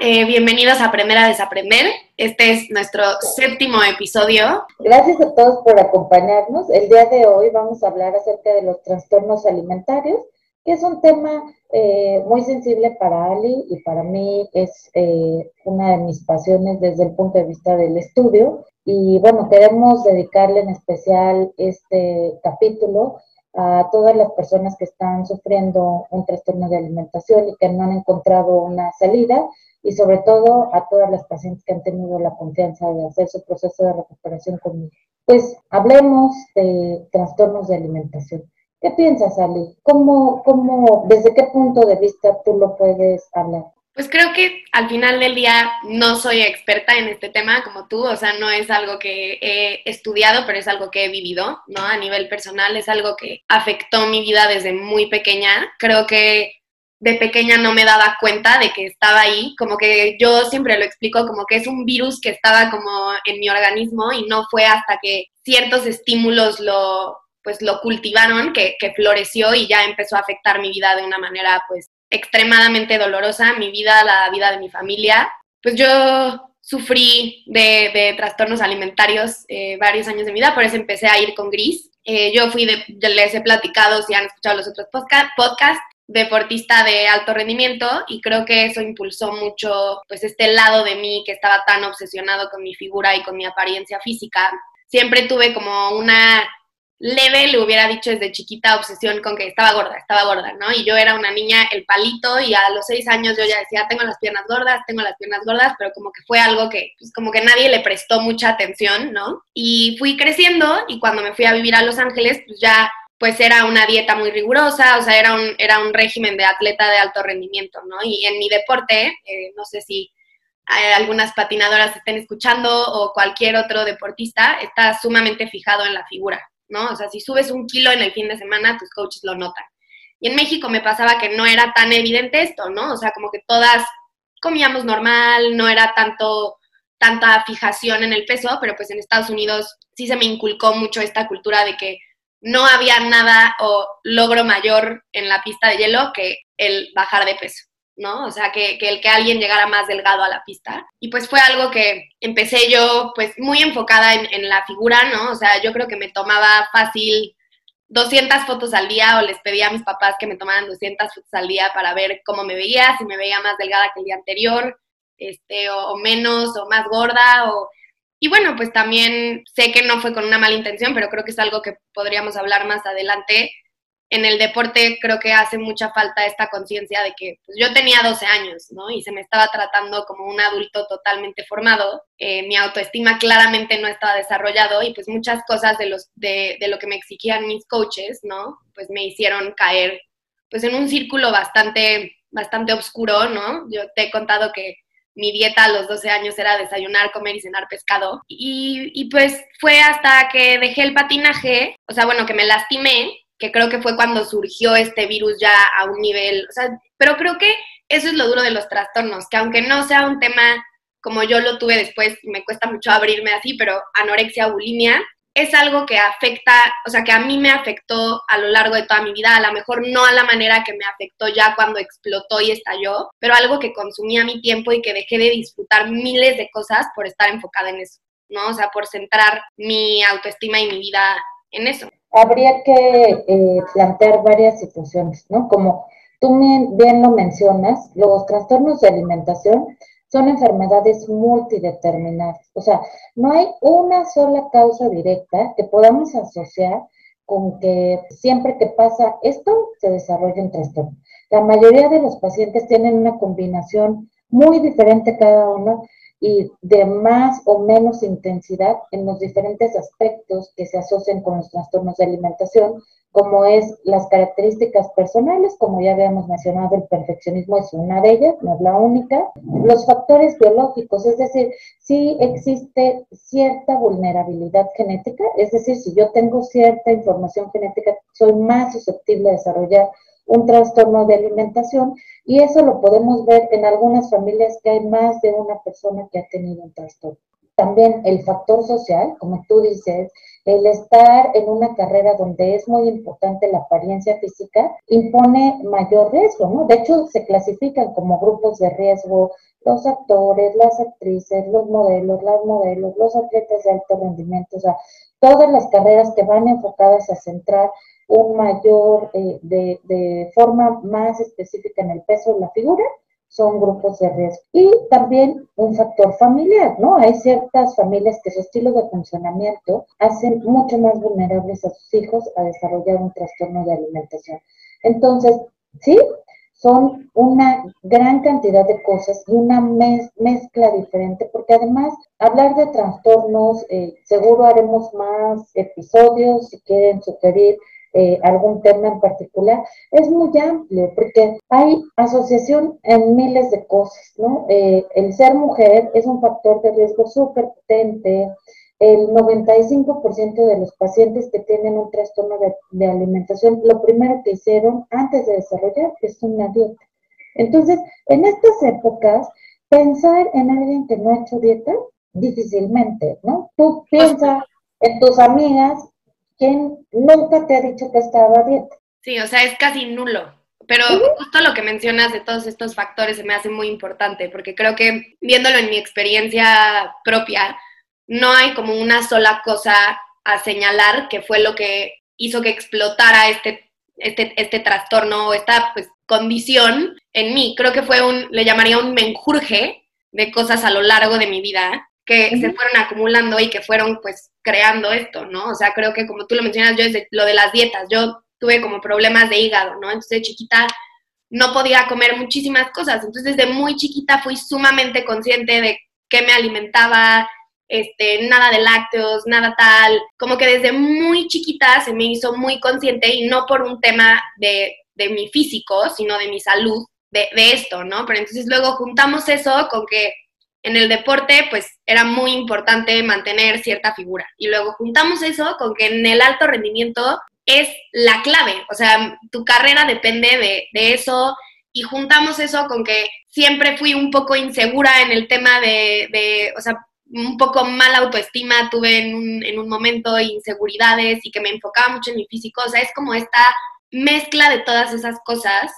eh, bienvenidos a Primera Desaprender. Este es nuestro séptimo episodio. Gracias a todos por acompañarnos. El día de hoy vamos a hablar acerca de los trastornos alimentarios, que es un tema eh, muy sensible para Ali y para mí es eh, una de mis pasiones desde el punto de vista del estudio. Y bueno, queremos dedicarle en especial este capítulo a todas las personas que están sufriendo un trastorno de alimentación y que no han encontrado una salida y sobre todo a todas las pacientes que han tenido la confianza de hacer su proceso de recuperación conmigo. Pues hablemos de trastornos de alimentación. ¿Qué piensas, Ali? ¿Cómo, cómo, ¿Desde qué punto de vista tú lo puedes hablar? Pues creo que al final del día no soy experta en este tema como tú, o sea, no es algo que he estudiado, pero es algo que he vivido, ¿no? A nivel personal es algo que afectó mi vida desde muy pequeña. Creo que de pequeña no me daba cuenta de que estaba ahí, como que yo siempre lo explico como que es un virus que estaba como en mi organismo y no fue hasta que ciertos estímulos lo pues lo cultivaron, que, que floreció y ya empezó a afectar mi vida de una manera pues extremadamente dolorosa, mi vida, la vida de mi familia. Pues yo sufrí de, trastornos alimentarios eh, varios años de mi vida, por eso empecé a ir con Gris. Eh, yo fui, de, les he platicado, si han escuchado los otros podcasts, podcast, deportista de alto rendimiento y creo que eso impulsó mucho pues este lado de mí que estaba tan obsesionado con mi figura y con mi apariencia física. Siempre tuve como una leve le hubiera dicho desde chiquita obsesión con que estaba gorda, estaba gorda, ¿no? Y yo era una niña, el palito, y a los seis años yo ya decía, tengo las piernas gordas, tengo las piernas gordas, pero como que fue algo que, pues como que nadie le prestó mucha atención, ¿no? Y fui creciendo y cuando me fui a vivir a Los Ángeles, pues ya pues era una dieta muy rigurosa, o sea, era un, era un régimen de atleta de alto rendimiento, ¿no? Y en mi deporte, eh, no sé si algunas patinadoras estén escuchando o cualquier otro deportista, está sumamente fijado en la figura, ¿no? O sea, si subes un kilo en el fin de semana, tus coaches lo notan. Y en México me pasaba que no era tan evidente esto, ¿no? O sea, como que todas comíamos normal, no era tanto tanta fijación en el peso, pero pues en Estados Unidos sí se me inculcó mucho esta cultura de que no había nada o logro mayor en la pista de hielo que el bajar de peso. ¿No? O sea, que, el que alguien llegara más delgado a la pista. Y pues fue algo que empecé yo pues muy enfocada en, la figura, ¿no? O sea, yo creo que me tomaba fácil 200 fotos al día o les pedía a mis papás que me tomaran 200 fotos al día para ver cómo me veía, si me veía más delgada que el día anterior, este, o, menos, o más gorda, o... Y bueno, pues también sé que no fue con una mala intención, pero creo que es algo que podríamos hablar más adelante en el deporte creo que hace mucha falta esta conciencia de que pues, yo tenía 12 años, ¿no? Y se me estaba tratando como un adulto totalmente formado. Eh, mi autoestima claramente no estaba desarrollado y pues muchas cosas de, los, de, de, lo que me exigían mis coaches, ¿no? Pues me hicieron caer pues en un círculo bastante, bastante oscuro, ¿no? Yo te he contado que mi dieta a los 12 años era desayunar, comer y cenar pescado. Y, y pues fue hasta que dejé el patinaje, o sea, bueno, que me lastimé que creo que fue cuando surgió este virus ya a un nivel, o sea, pero creo que eso es lo duro de los trastornos, que aunque no sea un tema como yo lo tuve después, me cuesta mucho abrirme así, pero anorexia, bulimia, es algo que afecta, o sea, que a mí me afectó a lo largo de toda mi vida, a lo mejor no a la manera que me afectó ya cuando explotó y estalló, pero algo que consumía mi tiempo y que dejé de disfrutar miles de cosas por estar enfocada en eso, ¿no? O sea, por centrar mi autoestima y mi vida en eso habría que eh, plantear varias situaciones, ¿no? Como tú bien lo mencionas, los trastornos de alimentación son enfermedades multideterminadas. O sea, no hay una sola causa directa que podamos asociar con que siempre que pasa esto se desarrolla un trastorno. La mayoría de los pacientes tienen una combinación muy diferente cada uno y de más o menos intensidad en los diferentes aspectos que se asocian con los trastornos de alimentación, como es las características personales, como ya habíamos mencionado, el perfeccionismo es una de ellas, no es la única, los factores biológicos, es decir, si existe cierta vulnerabilidad genética, es decir, si yo tengo cierta información genética, soy más susceptible a desarrollar un trastorno de alimentación y eso lo podemos ver en algunas familias que hay más de una persona que ha tenido un trastorno. también el factor social, como tú dices, el estar en una carrera donde es muy importante la apariencia física impone mayor riesgo, ¿no? De hecho, se clasifican como grupos de riesgo los actores, las actrices, los modelos, las modelos, los atletas de alto rendimiento, o sea, todas las carreras que van enfocadas a centrar un mayor, eh, de, de forma más específica en el peso de la figura, son grupos de riesgo. Y también un factor familiar, ¿no? Hay ciertas familias que su estilo de funcionamiento hacen mucho más vulnerables a sus hijos a desarrollar un trastorno de alimentación. Entonces, sí, son una gran cantidad de cosas y una mezcla diferente, porque además hablar de trastornos, eh, seguro haremos más episodios si quieren sugerir eh, algún tema en particular, es muy amplio porque hay asociación en miles de cosas, ¿no? Eh, el ser mujer es un factor de riesgo súper potente. El 95% de los pacientes que tienen un trastorno de, de alimentación, lo primero que hicieron antes de desarrollar es una dieta. Entonces, en estas épocas, pensar en alguien que no ha hecho dieta, difícilmente, ¿no? Tú piensas en tus amigas ¿quién nunca te ha dicho que estaba dieta? Sí, o sea, es casi nulo. Pero justo lo que mencionas de todos estos factores se me hace muy importante, porque creo que viéndolo en mi experiencia propia, no hay como una sola cosa a señalar que fue lo que hizo que explotara este, este, este trastorno o esta pues, condición en mí. Creo que fue un, le llamaría un menjurje de cosas a lo largo de mi vida que se fueron acumulando y que fueron pues creando esto, ¿no? O sea, creo que como tú lo mencionas, yo desde lo de las dietas, yo tuve como problemas de hígado, ¿no? Entonces de chiquita no podía comer muchísimas cosas, entonces desde muy chiquita fui sumamente consciente de qué me alimentaba, este, nada de lácteos, nada tal, como que desde muy chiquita se me hizo muy consciente y no por un tema de, de mi físico, sino de mi salud, de, de esto, ¿no? Pero entonces luego juntamos eso con que en el deporte, pues era muy importante mantener cierta figura. Y luego juntamos eso con que en el alto rendimiento es la clave, o sea, tu carrera depende de, eso. Y juntamos eso con que siempre fui un poco insegura en el tema de, o sea, un poco mala autoestima, tuve en un, en un momento inseguridades y que me enfocaba mucho en mi físico, o sea, es como esta mezcla de todas esas cosas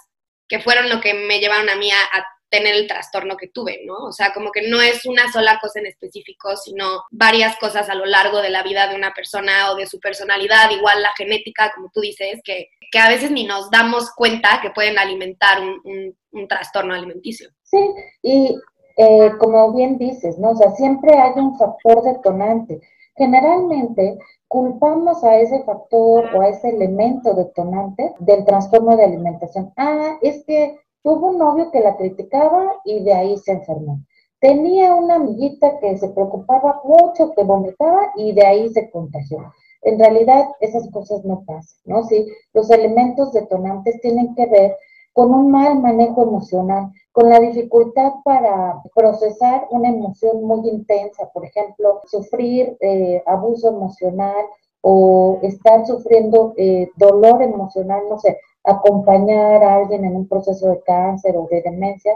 que fueron lo que me llevaron a mí a tener el trastorno que tuve, ¿no? O sea, como que no es una sola cosa en específico, sino varias cosas a lo largo de la vida de una persona o de su personalidad, igual la genética, como tú dices, que, que a veces ni nos damos cuenta que pueden alimentar un, un, trastorno alimenticio. Sí, y eh, como bien dices, ¿no? O sea, siempre hay un factor detonante. Generalmente culpamos a ese factor o a ese elemento detonante del trastorno de alimentación. Ah, es que Tuvo un novio que la criticaba y de ahí se enfermó. Tenía una amiguita que se preocupaba mucho, que vomitaba y de ahí se contagió. En realidad esas cosas no pasan, ¿no? Sí, los elementos detonantes tienen que ver con un mal manejo emocional, con la dificultad para procesar una emoción muy intensa, por ejemplo, sufrir eh, abuso emocional o estar sufriendo eh, dolor emocional, no sé, acompañar a alguien en un proceso de cáncer o de demencia,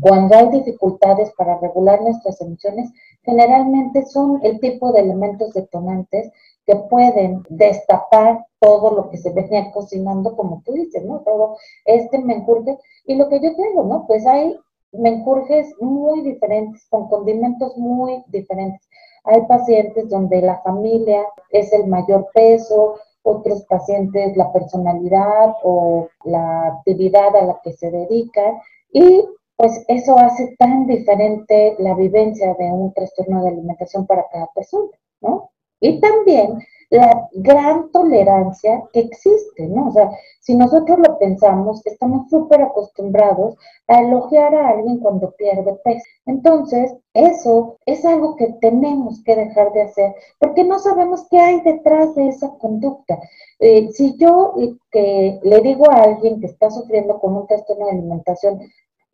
cuando hay dificultades para regular nuestras emociones, generalmente son el tipo de elementos detonantes que pueden destapar todo lo que se venía cocinando, como tú dices, ¿no? Todo este menjurje. Y lo que yo tengo, ¿no? Pues hay menjurjes muy diferentes, con condimentos muy diferentes. Hay pacientes donde la familia es el mayor peso, otros pacientes la personalidad o la actividad a la que se dedican y pues eso hace tan diferente la vivencia de un trastorno de alimentación para cada persona, ¿no? Y también la gran tolerancia que existe, ¿no? O sea, si nosotros lo pensamos, estamos súper acostumbrados a elogiar a alguien cuando pierde peso. Entonces, eso es algo que tenemos que dejar de hacer, porque no sabemos qué hay detrás de esa conducta. Eh, si yo que le digo a alguien que está sufriendo con un trastorno de alimentación,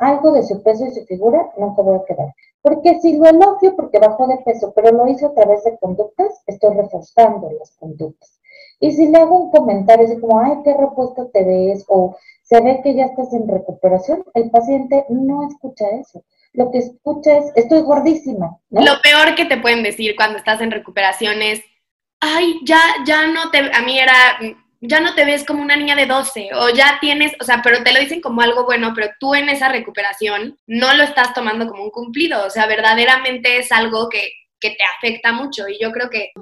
algo de su peso y su figura, te voy a quedar. Porque si lo elogio porque bajó de peso, pero lo hizo a través de conductas, estoy reforzando las conductas. Y si le hago un comentario así como, ay, qué repuesto te ves, o se ve que ya estás en recuperación, el paciente no escucha eso, lo que escucha es, estoy gordísima. Lo peor que te pueden decir cuando estás en recuperación es, ay, ya, ya no te, a mí era, ya no te ves como una niña de 12 o ya tienes, o sea, pero te lo dicen como algo bueno, pero tú en esa recuperación no lo estás tomando como un cumplido, o sea, verdaderamente es algo que, que te afecta mucho y yo creo que...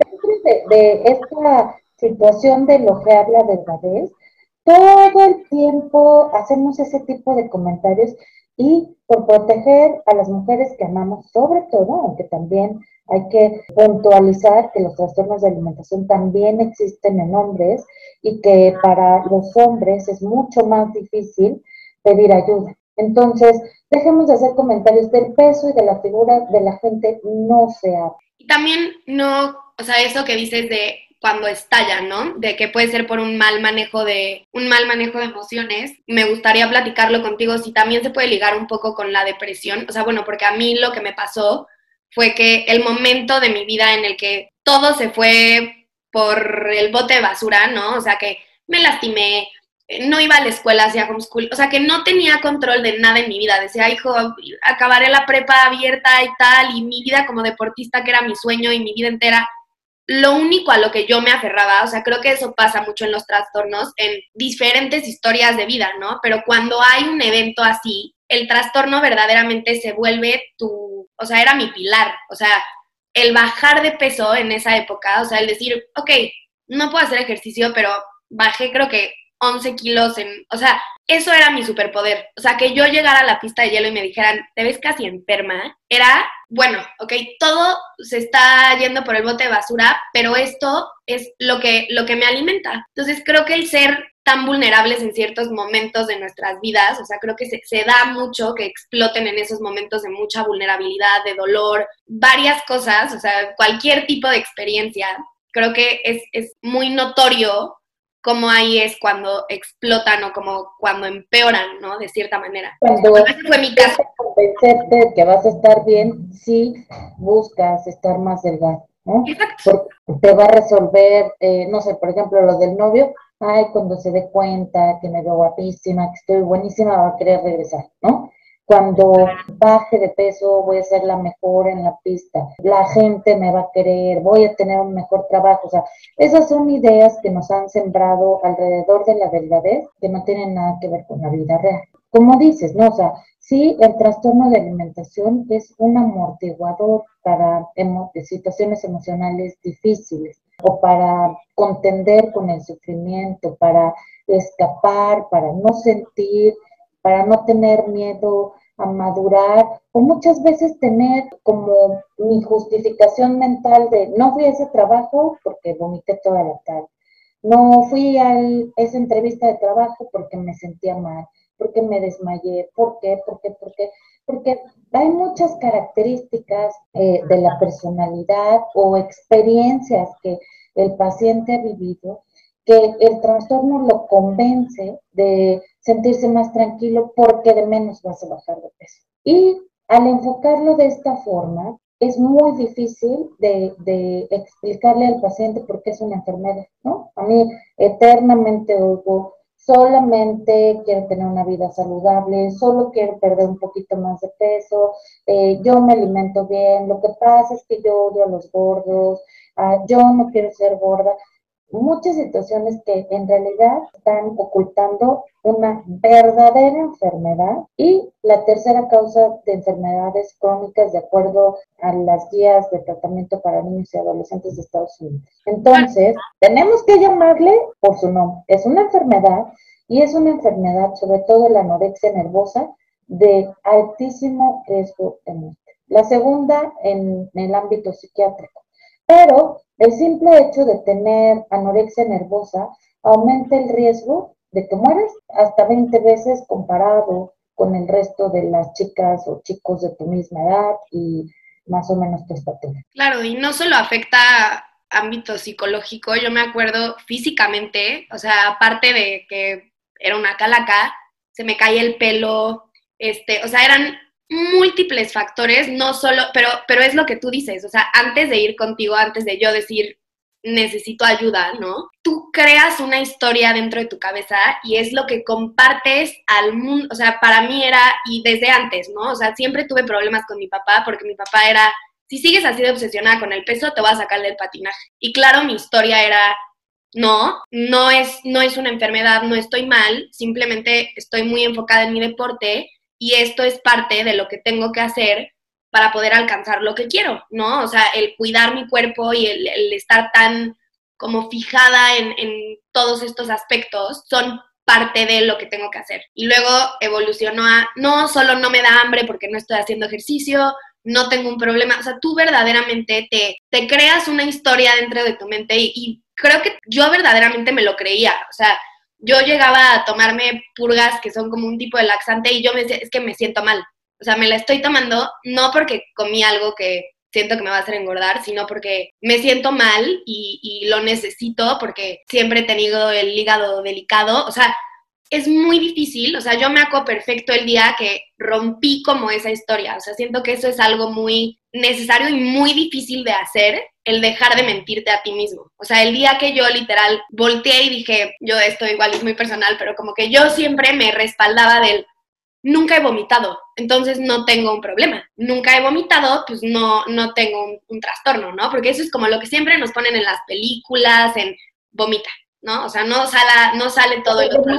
De, de esta situación de lo que habla delgadez, todo el tiempo hacemos ese tipo de comentarios y por proteger a las mujeres que amamos, sobre todo, aunque también hay que puntualizar que los trastornos de alimentación también existen en hombres y que para los hombres es mucho más difícil pedir ayuda. Entonces, dejemos de hacer comentarios del peso y de la figura de la gente, no se habla. Y también no, o sea, eso que dices de cuando estalla, ¿no? De que puede ser por un mal manejo de un mal manejo de emociones. Me gustaría platicarlo contigo si también se puede ligar un poco con la depresión, o sea, bueno, porque a mí lo que me pasó fue que el momento de mi vida en el que todo se fue por el bote de basura, ¿no? O sea, que me lastimé, no iba a la escuela, hacía homeschool, o sea, que no tenía control de nada en mi vida. Decía, hijo, acabaré la prepa abierta y tal, y mi vida como deportista, que era mi sueño y mi vida entera, lo único a lo que yo me aferraba, o sea, creo que eso pasa mucho en los trastornos, en diferentes historias de vida, ¿no? Pero cuando hay un evento así, el trastorno verdaderamente se vuelve tu, o sea, era mi pilar, o sea, el bajar de peso en esa época, o sea, el decir, ok, no puedo hacer ejercicio, pero bajé creo que 11 kilos en, o sea, eso era mi superpoder. O sea, que yo llegara a la pista de hielo y me dijeran, te ves casi enferma, era, bueno, ok, todo se está yendo por el bote de basura, pero esto es lo que, lo que me alimenta. Entonces creo que el ser tan vulnerables en ciertos momentos de nuestras vidas, o sea, creo que se, se da mucho que exploten en esos momentos de mucha vulnerabilidad, de dolor, varias cosas, o sea, cualquier tipo de experiencia, creo que es, es muy notorio cómo ahí es cuando explotan o como cuando empeoran, ¿no? De cierta manera. Cuando fue mi caso. convencerte de que vas a estar bien, sí buscas estar más delgado, ¿no? Exacto. Porque te va a resolver, eh, no sé, por ejemplo, lo del novio, ay, cuando se dé cuenta que me veo guapísima, que estoy buenísima, va a querer regresar, ¿no? Cuando baje de peso voy a ser la mejor en la pista, la gente me va a querer, voy a tener un mejor trabajo. O sea, esas son ideas que nos han sembrado alrededor de la delgadez que no tienen nada que ver con la vida real. Como dices, ¿no? O sea, sí, el trastorno de alimentación es un amortiguador para situaciones emocionales difíciles o para contender con el sufrimiento, para escapar, para no sentir, para no tener miedo a madurar o muchas veces tener como mi justificación mental de no fui a ese trabajo porque vomité toda la tarde, no fui a esa entrevista de trabajo porque me sentía mal, porque me desmayé, ¿por qué? ¿Por qué? ¿Por qué? Porque hay muchas características eh, de la personalidad o experiencias que el paciente ha vivido que el trastorno lo convence de sentirse más tranquilo porque de menos vas a bajar de peso. Y al enfocarlo de esta forma, es muy difícil de, explicarle al paciente por qué es una enfermedad, ¿no? A mí eternamente oigo, solamente quiero tener una vida saludable, solo quiero perder un poquito más de peso, eh, yo me alimento bien, lo que pasa es que yo odio a los gordos, ah, yo no quiero ser gorda muchas situaciones que en realidad están ocultando una verdadera enfermedad y la tercera causa de enfermedades crónicas de acuerdo a las guías de tratamiento para niños y adolescentes de Estados Unidos. Entonces, tenemos que llamarle por su nombre. Es una enfermedad y es una enfermedad, sobre todo la anorexia nervosa, de altísimo riesgo de muerte. La segunda en el ámbito psiquiátrico. Pero el simple hecho de tener anorexia nervosa aumenta el riesgo de que mueras hasta 20 veces comparado con el resto de las chicas o chicos de tu misma edad y más o menos tu estatura. Claro, y no solo afecta ámbito psicológico, yo me acuerdo físicamente, o sea, aparte de que era una calaca, se me caía el pelo, este, o sea, eran múltiples factores, no solo, pero, pero es lo que tú dices, o sea, antes de ir contigo, antes de yo decir, necesito ayuda, ¿no? Tú creas una historia dentro de tu cabeza y es lo que compartes al mundo, o sea, para mí era, y desde antes, ¿no? O sea, siempre tuve problemas con mi papá porque mi papá era, si sigues así de obsesionada con el peso, te voy a sacar del patinaje. Y claro, mi historia era, no, no es, no es una enfermedad, no estoy mal, simplemente estoy muy enfocada en mi deporte y esto es parte de lo que tengo que hacer para poder alcanzar lo que quiero, ¿no? O sea, el cuidar mi cuerpo y el, estar tan como fijada en, todos estos aspectos son parte de lo que tengo que hacer. Y luego evolucionó a, no, solo no me da hambre porque no estoy haciendo ejercicio, no tengo un problema. O sea, tú verdaderamente te, te creas una historia dentro de tu mente y, y creo que yo verdaderamente me lo creía. O sea, yo llegaba a tomarme purgas que son como un tipo de laxante y yo me decía, es que me siento mal. O sea, me la estoy tomando no porque comí algo que siento que me va a hacer engordar, sino porque me siento mal y, y lo necesito porque siempre he tenido el hígado delicado. O sea, es muy difícil, o sea, yo me acuerdo perfecto el día que rompí como esa historia, o sea, siento que eso es algo muy necesario y muy difícil de hacer, el dejar de mentirte a ti mismo. O sea, el día que yo literal volteé y dije, yo esto igual es muy personal, pero como que yo siempre me respaldaba del, nunca he vomitado, entonces no tengo un problema. Nunca he vomitado, pues no, no tengo un, trastorno, ¿no? Porque eso es como lo que siempre nos ponen en las películas, en vomita, ¿no? O sea, no, sale, no sale todo el otro.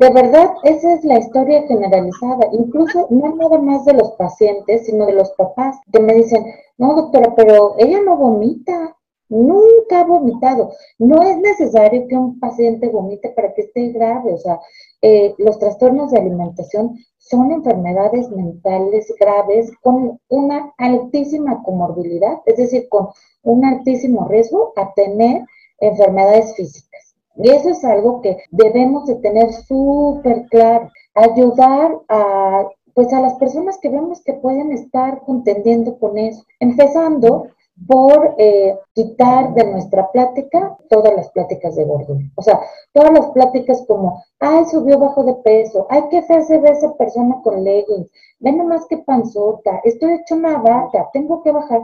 De verdad, esa es la historia generalizada, incluso no nada más de los pacientes, sino de los papás, que me dicen, no doctora, pero ella no vomita, nunca ha vomitado. No es necesario que un paciente vomite para que esté grave, o sea, eh, los trastornos de alimentación son enfermedades mentales graves con una altísima comorbilidad, es decir, con un altísimo riesgo a tener enfermedades físicas. Y eso es algo que debemos de tener súper claro, ayudar a pues a las personas que vemos que pueden estar contendiendo con eso, empezando por eh, quitar de nuestra plática todas las pláticas de gordura. O sea, todas las pláticas como, ay, subió bajo de peso, ay, qué fea se ve esa persona con leggings, ven nomás que panzota, estoy hecho una vaca, tengo que bajar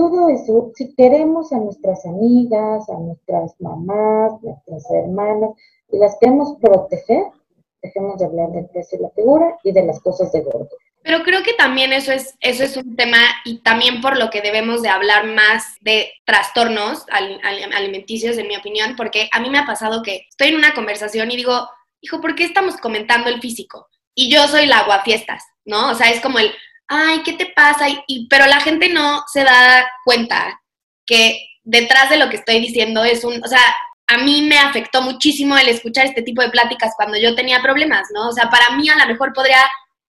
todo eso, si queremos a nuestras amigas, a nuestras mamás, nuestras hermanas, y las queremos proteger, dejemos de hablar del peso y la figura y de las cosas de gordo. Pero creo que también eso es, eso es un tema y también por lo que debemos de hablar más de trastornos alimenticios, en mi opinión, porque a mí me ha pasado que estoy en una conversación y digo, hijo, ¿por qué estamos comentando el físico? Y yo soy la aguafiestas, ¿no? O sea, es como el, ay, ¿qué te pasa? Y, pero la gente no se da cuenta que detrás de lo que estoy diciendo es un, o sea, a mí me afectó muchísimo el escuchar este tipo de pláticas cuando yo tenía problemas, ¿no? O sea, para mí a lo mejor podría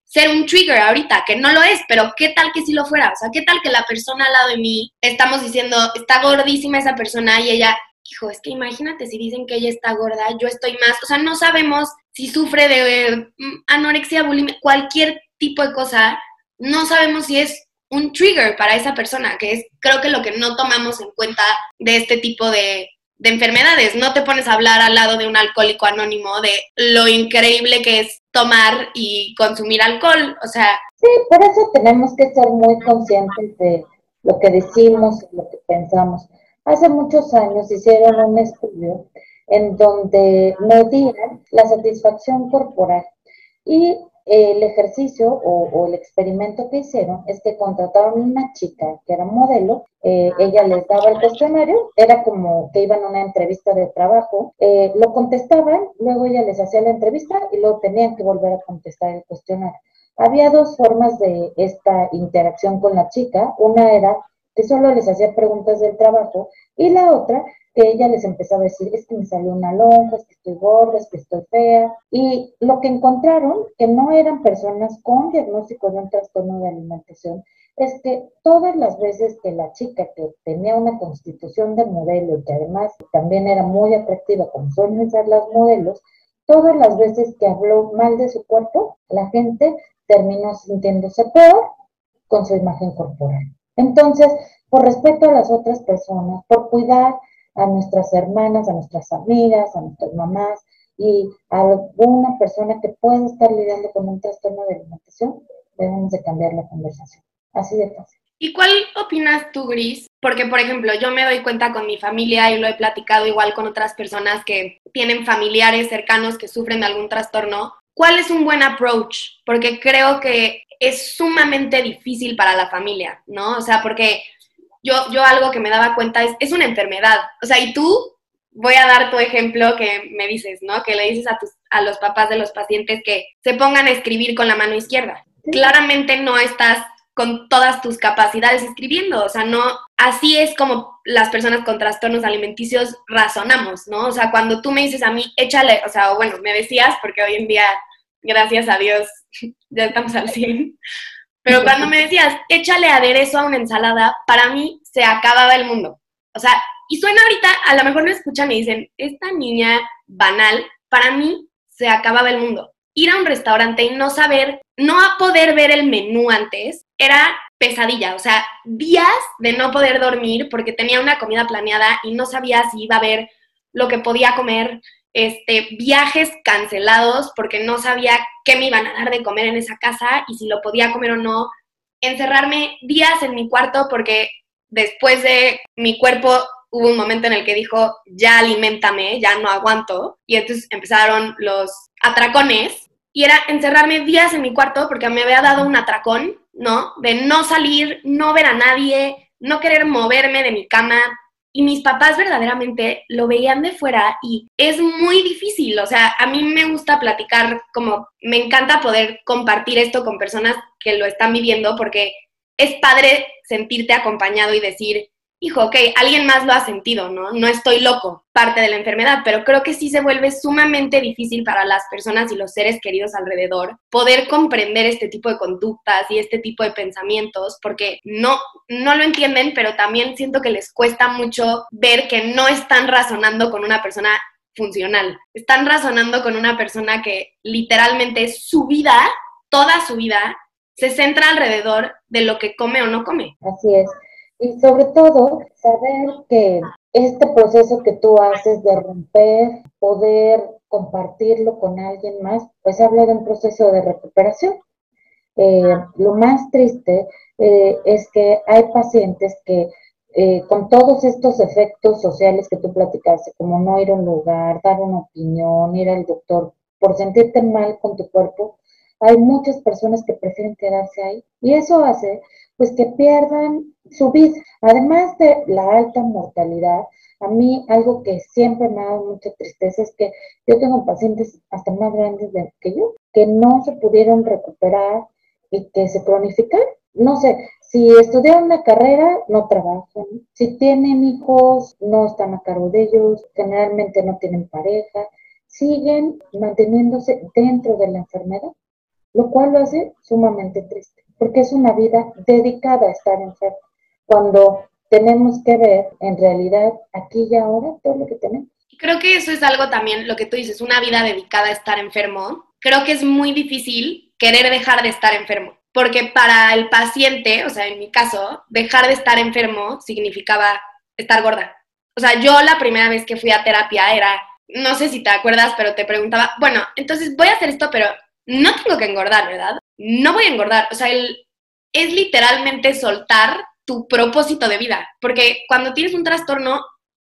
ser un trigger ahorita, que no lo es, pero ¿qué tal que si lo fuera? O sea, ¿qué tal que la persona al lado de mí estamos diciendo, está gordísima esa persona y ella, hijo, es que imagínate si dicen que ella está gorda, yo estoy más, o sea, no sabemos si sufre de mm, anorexia, bulimia, cualquier tipo de cosa, no sabemos si es un trigger para esa persona, que es creo que lo que no tomamos en cuenta de este tipo de, enfermedades. No te pones a hablar al lado de un alcohólico anónimo de lo increíble que es tomar y consumir alcohol. O sea. Sí, por eso tenemos que ser muy conscientes de lo que decimos lo que pensamos. Hace muchos años hicieron un estudio en donde medían la satisfacción corporal y el ejercicio o, el experimento que hicieron es que contrataron una chica que era modelo, eh, ella les daba el cuestionario, era como que iban a una entrevista de trabajo, eh, lo contestaban, luego ella les hacía la entrevista y luego tenían que volver a contestar el cuestionario. Había dos formas de esta interacción con la chica, una era que solo les hacía preguntas del trabajo y la otra que ella les empezaba a decir, es que me salió una lonja, es que estoy gorda, es que estoy fea. Y lo que encontraron, que no eran personas con diagnóstico de un trastorno de alimentación, es que todas las veces que la chica que tenía una constitución de modelo y que además también era muy atractiva, como suelen ser las modelos, todas las veces que habló mal de su cuerpo, la gente terminó sintiéndose peor con su imagen corporal. Entonces, por respeto a las otras personas, por cuidar a nuestras hermanas, a nuestras amigas, a nuestras mamás y a alguna persona que pueda estar lidiando con un trastorno de alimentación, debemos de cambiar la conversación. Así de fácil. ¿Y cuál opinas tú, Gris, porque, por ejemplo, yo me doy cuenta con mi familia y lo he platicado igual con otras personas que tienen familiares cercanos que sufren de algún trastorno. ¿Cuál es un buen approach? Porque creo que es sumamente difícil para la familia, ¿no? O sea, porque yo, yo algo que me daba cuenta es, es una enfermedad. O sea, y tú, voy a dar tu ejemplo que me dices, ¿no? Que le dices a, tus, a los papás de los pacientes que se pongan a escribir con la mano izquierda. Claramente no estás con todas tus capacidades escribiendo, o sea, no, así es como las personas con trastornos alimenticios razonamos, ¿no? O sea, cuando tú me dices a mí, échale, o sea, bueno, me decías, porque hoy en día, gracias a Dios, ya estamos al 100, pero cuando me decías, échale aderezo a una ensalada, para mí se acababa el mundo. O sea, y suena ahorita, a lo mejor me escuchan y dicen, esta niña banal, para mí se acababa el mundo. Ir a un restaurante y no saber, no poder ver el menú antes, era pesadilla, o sea, días de no poder dormir porque tenía una comida planeada y no sabía si iba a ver lo que podía comer, este, viajes cancelados porque no sabía qué me iban a dar de comer en esa casa y si lo podía comer o no, encerrarme días en mi cuarto porque después de mi cuerpo hubo un momento en el que dijo, ya alimentame, ya no aguanto, y entonces empezaron los atracones y era encerrarme días en mi cuarto porque me había dado un atracón, ¿no? De no salir, no ver a nadie, no querer moverme de mi cama. Y mis papás verdaderamente lo veían de fuera y es muy difícil, o sea, a mí me gusta platicar, como me encanta poder compartir esto con personas que lo están viviendo porque es padre sentirte acompañado y decir, hijo, ok, alguien más lo ha sentido, ¿no? No estoy loco, parte de la enfermedad, pero creo que sí se vuelve sumamente difícil para las personas y los seres queridos alrededor poder comprender este tipo de conductas y este tipo de pensamientos, porque no, no lo entienden, pero también siento que les cuesta mucho ver que no están razonando con una persona funcional, están razonando con una persona que literalmente su vida, toda su vida, se centra alrededor de lo que come o no come. Así es. Y sobre todo, saber que este proceso que tú haces de romper, poder compartirlo con alguien más, pues habla de un proceso de recuperación. Eh, lo más triste eh, es que hay pacientes que eh, con todos estos efectos sociales que tú platicaste, como no ir a un lugar, dar una opinión, ir al doctor, por sentirte mal con tu cuerpo, hay muchas personas que prefieren quedarse ahí y eso hace pues que pierdan su vida. Además de la alta mortalidad, a mí algo que siempre me ha dado mucha tristeza es que yo tengo pacientes hasta más grandes que yo que no se pudieron recuperar y que se cronifican. No sé, si estudian una carrera, no trabajan. Si tienen hijos, no están a cargo de ellos. Generalmente no tienen pareja. Siguen manteniéndose dentro de la enfermedad lo cual lo hace sumamente triste, porque es una vida dedicada a estar enfermo, cuando tenemos que ver en realidad aquí y ahora todo lo que tenemos. Creo que eso es algo también, lo que tú dices, una vida dedicada a estar enfermo. Creo que es muy difícil querer dejar de estar enfermo, porque para el paciente, o sea, en mi caso, dejar de estar enfermo significaba estar gorda. O sea, yo la primera vez que fui a terapia era, no sé si te acuerdas, pero te preguntaba, bueno, entonces voy a hacer esto, pero no tengo que engordar, ¿verdad? No voy a engordar. O sea, es literalmente soltar tu propósito de vida, porque cuando tienes un trastorno,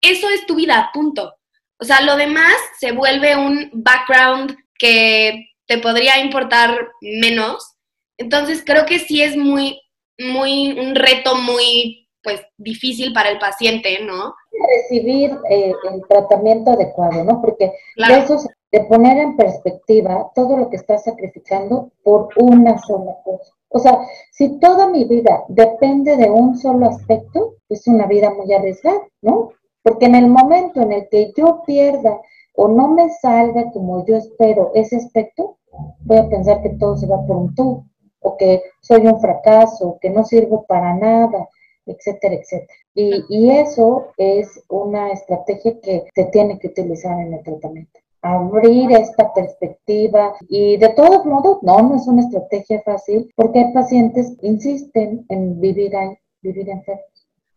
eso es tu vida, punto. O sea, lo demás se vuelve un background que te podría importar menos. Entonces, creo que sí es muy, muy, un reto muy, pues, difícil para el paciente, ¿no? Recibir eh, el tratamiento adecuado, ¿no? Porque eso se de poner en perspectiva todo lo que estás sacrificando por una sola cosa. O sea, si toda mi vida depende de un solo aspecto, es una vida muy arriesgada, ¿no? Porque en el momento en el que yo pierda o no me salga como yo espero ese aspecto, voy a pensar que todo se va por un tubo, o que soy un fracaso, que no sirvo para nada, etcétera, etcétera. Y, y eso es una estrategia que se tiene que utilizar en el tratamiento abrir esta perspectiva y de todos modos no, no es una estrategia fácil porque hay pacientes que insisten en vivir ahí, vivir enfermos.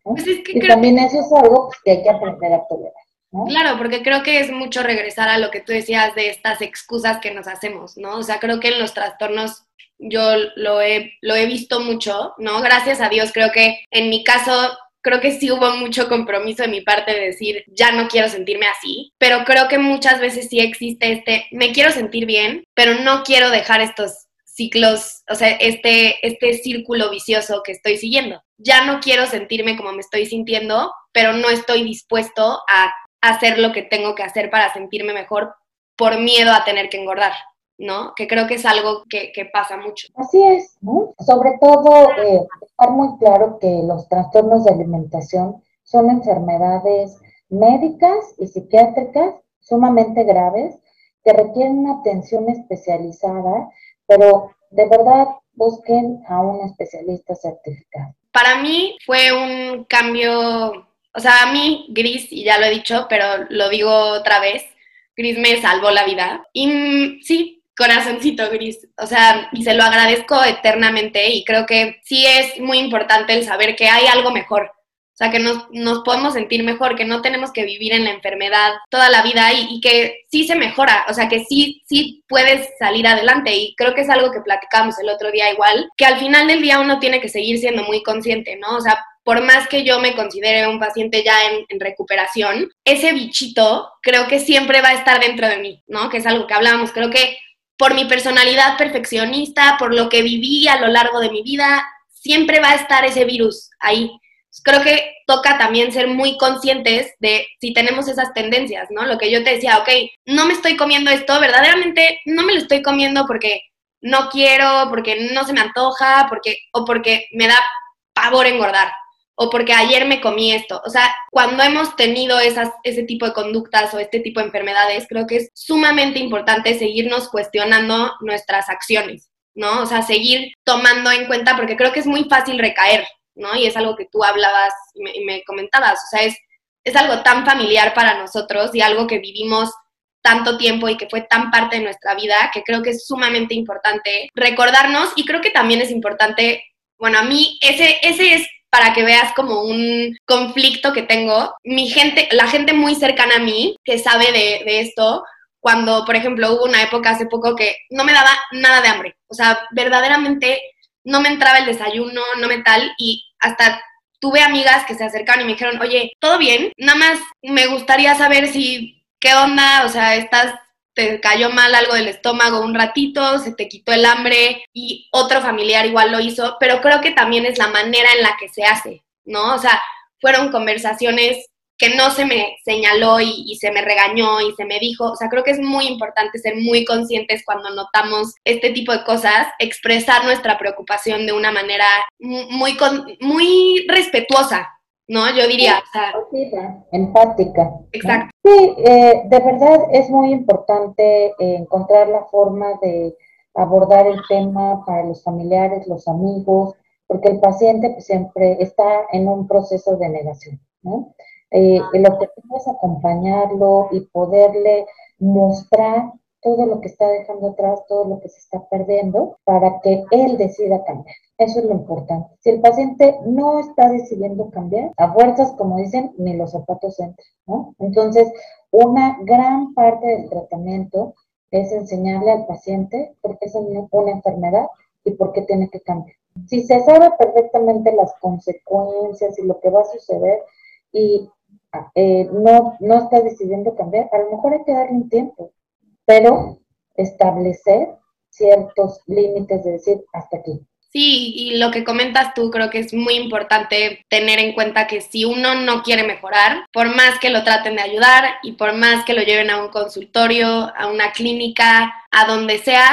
Pues y también eso es algo que hay que aprender a tolerar. Claro, porque creo que es mucho regresar a lo que tú decías de estas excusas que nos hacemos, ¿no? O sea, creo que en los trastornos yo lo he, lo he visto mucho, ¿no? Gracias a Dios, creo que en mi caso creo que sí hubo mucho compromiso de mi parte de decir, ya no quiero sentirme así, pero creo que muchas veces sí existe este, me quiero sentir bien, pero no quiero dejar estos ciclos, o sea, este, este círculo vicioso que estoy siguiendo. Ya no quiero sentirme como me estoy sintiendo, pero no estoy dispuesto a hacer lo que tengo que hacer para sentirme mejor por miedo a tener que engordar. ¿No? Que creo que es algo que, pasa mucho. Así es, ¿no? Sobre todo, eh, estar muy claro que los trastornos de alimentación son enfermedades médicas y psiquiátricas sumamente graves que requieren una atención especializada, pero de verdad busquen a un especialista certificado. Para mí fue un cambio, o sea, a mí, Gris, y ya lo he dicho, pero lo digo otra vez, Gris me salvó la vida. Y mm, sí, corazoncito gris, o sea, y se lo agradezco eternamente y creo que sí es muy importante el saber que hay algo mejor, o sea, que nos, nos podemos sentir mejor, que no tenemos que vivir en la enfermedad toda la vida y, y, que sí se mejora, o sea, que sí, sí puedes salir adelante y creo que es algo que platicamos el otro día igual, que al final del día uno tiene que seguir siendo muy consciente, ¿no? O sea, por más que yo me considere un paciente ya en, en, recuperación, ese bichito creo que siempre va a estar dentro de mí, ¿no? Que es algo que hablamos. Creo que por mi personalidad perfeccionista, por lo que viví a lo largo de mi vida, siempre va a estar ese virus ahí. Creo que toca también ser muy conscientes de si tenemos esas tendencias, ¿no? Lo que yo te decía, ok, no me estoy comiendo esto, verdaderamente no me lo estoy comiendo porque no quiero, porque no se me antoja, porque, o porque me da pavor engordar o porque ayer me comí esto. O sea, cuando hemos tenido esas, ese tipo de conductas o este tipo de enfermedades, creo que es sumamente importante seguirnos cuestionando nuestras acciones, ¿no? O sea, seguir tomando en cuenta, porque creo que es muy fácil recaer, ¿no? Y es algo que tú hablabas y me, comentabas, o sea, es, es algo tan familiar para nosotros y algo que vivimos tanto tiempo y que fue tan parte de nuestra vida que creo que es sumamente importante recordarnos y creo que también es importante, bueno, a mí ese, ese es para que veas como un conflicto que tengo. Mi gente, la gente muy cercana a mí que sabe de, de esto, cuando, por ejemplo, hubo una época hace poco que no me daba nada de hambre. O sea, verdaderamente no me entraba el desayuno, no me tal, y hasta tuve amigas que se acercaron y me dijeron, oye, ¿todo bien? Nada más me gustaría saber si, ¿qué onda? O sea, ¿estás te cayó mal algo del estómago un ratito, se te quitó el hambre y otro familiar igual lo hizo, pero creo que también es la manera en la que se hace, ¿no? O sea, fueron conversaciones que no se me señaló y, se me regañó y se me dijo, o sea, creo que es muy importante ser muy conscientes cuando notamos este tipo de cosas, expresar nuestra preocupación de una manera muy, muy respetuosa, ¿no? Yo diría. empática. Exacto. Sí, eh, de verdad es muy importante eh, encontrar la forma de abordar el tema para los familiares, los amigos, porque el paciente pues, siempre está en un proceso de negación, ¿no? Eh, el objetivo es acompañarlo y poderle mostrar todo lo que está dejando atrás, todo lo que se está perdiendo, para que él decida cambiar. Eso es lo importante. Si el paciente no está decidiendo cambiar, a fuerzas, como dicen, ni los zapatos entran, ¿no? Entonces, una gran parte del tratamiento es enseñarle al paciente por qué es una enfermedad y por qué tiene que cambiar. Si se sabe perfectamente las consecuencias y lo que va a suceder y eh, no, no está decidiendo cambiar, a lo mejor hay que darle un tiempo, pero establecer ciertos límites de decir hasta aquí. Sí, y lo que comentas tú creo que es muy importante tener en cuenta que si uno no quiere mejorar, por más que lo traten de ayudar y por más que lo lleven a un consultorio, a una clínica, a donde sea,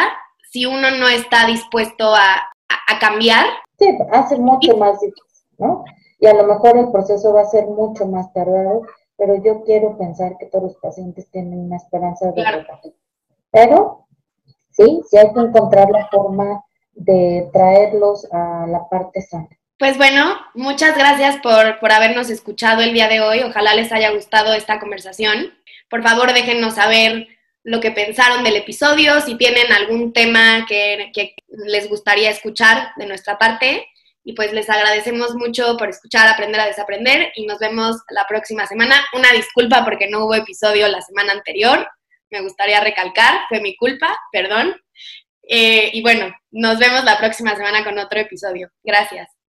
si uno no está dispuesto a, cambiar. Sí, hace mucho más difícil, ¿no? Y a lo mejor el proceso va a ser mucho más tardado, pero yo quiero pensar que todos los pacientes tienen una esperanza de claro. Pero sí, sí hay que encontrar la forma de traerlos a la parte sana. Pues bueno, muchas gracias por, por, habernos escuchado el día de hoy. Ojalá les haya gustado esta conversación. Por favor, déjennos saber lo que pensaron del episodio, si tienen algún tema que, que les gustaría escuchar de nuestra parte. Y pues les agradecemos mucho por escuchar, aprender a desaprender y nos vemos la próxima semana. Una disculpa porque no hubo episodio la semana anterior. Me gustaría recalcar, fue mi culpa, perdón. Eh, y bueno, nos vemos la próxima semana con otro episodio. Gracias.